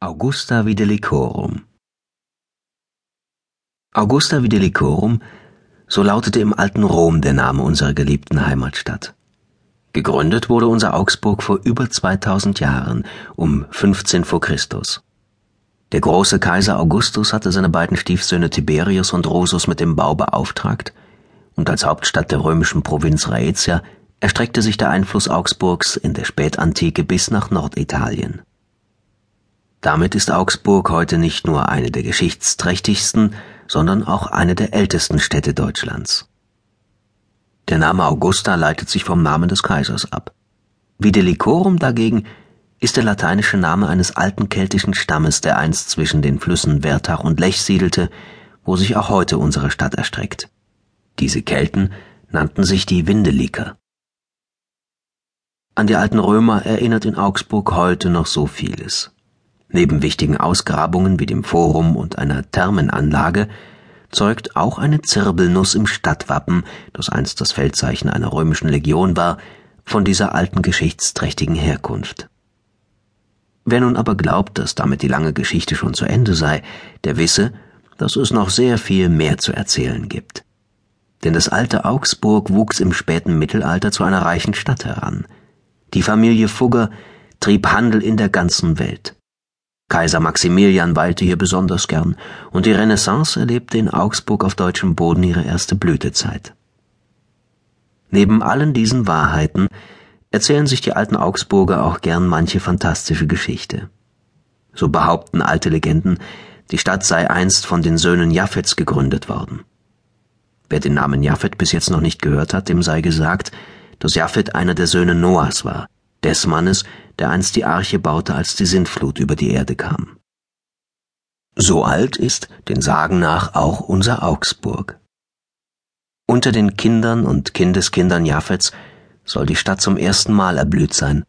Augusta Videlicorum Augusta Videlicorum, so lautete im alten Rom der Name unserer geliebten Heimatstadt. Gegründet wurde unser Augsburg vor über 2000 Jahren, um 15 vor Christus. Der große Kaiser Augustus hatte seine beiden Stiefsöhne Tiberius und Drusus mit dem Bau beauftragt, und als Hauptstadt der römischen Provinz Raetia erstreckte sich der Einfluss Augsburgs in der Spätantike bis nach Norditalien. Damit ist Augsburg heute nicht nur eine der geschichtsträchtigsten, sondern auch eine der ältesten Städte Deutschlands. Der Name Augusta leitet sich vom Namen des Kaisers ab. Videlicorum dagegen ist der lateinische Name eines alten keltischen Stammes, der einst zwischen den Flüssen Wertach und Lech siedelte, wo sich auch heute unsere Stadt erstreckt. Diese Kelten nannten sich die Windeliker. An die alten Römer erinnert in Augsburg heute noch so vieles. Neben wichtigen Ausgrabungen wie dem Forum und einer Thermenanlage zeugt auch eine Zirbelnuss im Stadtwappen, das einst das Feldzeichen einer römischen Legion war, von dieser alten geschichtsträchtigen Herkunft. Wer nun aber glaubt, dass damit die lange Geschichte schon zu Ende sei, der wisse, dass es noch sehr viel mehr zu erzählen gibt. Denn das alte Augsburg wuchs im späten Mittelalter zu einer reichen Stadt heran. Die Familie Fugger trieb Handel in der ganzen Welt. Kaiser Maximilian weilte hier besonders gern, und die Renaissance erlebte in Augsburg auf deutschem Boden ihre erste Blütezeit. Neben allen diesen Wahrheiten erzählen sich die alten Augsburger auch gern manche fantastische Geschichte. So behaupten alte Legenden, die Stadt sei einst von den Söhnen Japhets gegründet worden. Wer den Namen Japhet bis jetzt noch nicht gehört hat, dem sei gesagt, dass Japhet einer der Söhne Noahs war, des Mannes, der einst die Arche baute, als die Sintflut über die Erde kam. So alt ist, den Sagen nach, auch unser Augsburg. Unter den Kindern und Kindeskindern Japhets soll die Stadt zum ersten Mal erblüht sein,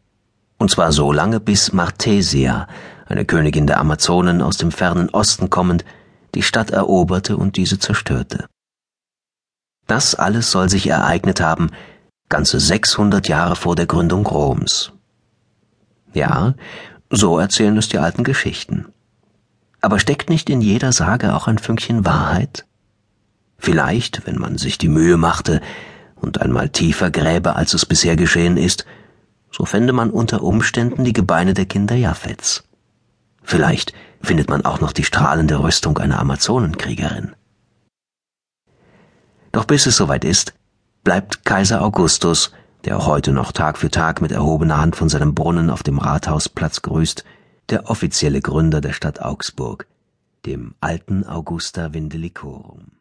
und zwar so lange, bis Marthesia, eine Königin der Amazonen aus dem fernen Osten kommend, die Stadt eroberte und diese zerstörte. Das alles soll sich ereignet haben, ganze 600 Jahre vor der Gründung Roms. Ja, so erzählen es die alten Geschichten. Aber steckt nicht in jeder Sage auch ein Fünkchen Wahrheit? Vielleicht, wenn man sich die Mühe machte und einmal tiefer gräbe, als es bisher geschehen ist, so fände man unter Umständen die Gebeine der Kinder Japhets. Vielleicht findet man auch noch die strahlende Rüstung einer Amazonenkriegerin. Doch bis es soweit ist, bleibt Kaiser Augustus, der auch heute noch Tag für Tag mit erhobener Hand von seinem Brunnen auf dem Rathausplatz grüßt, der offizielle Gründer der Stadt Augsburg, dem alten Augusta Vindelicorum.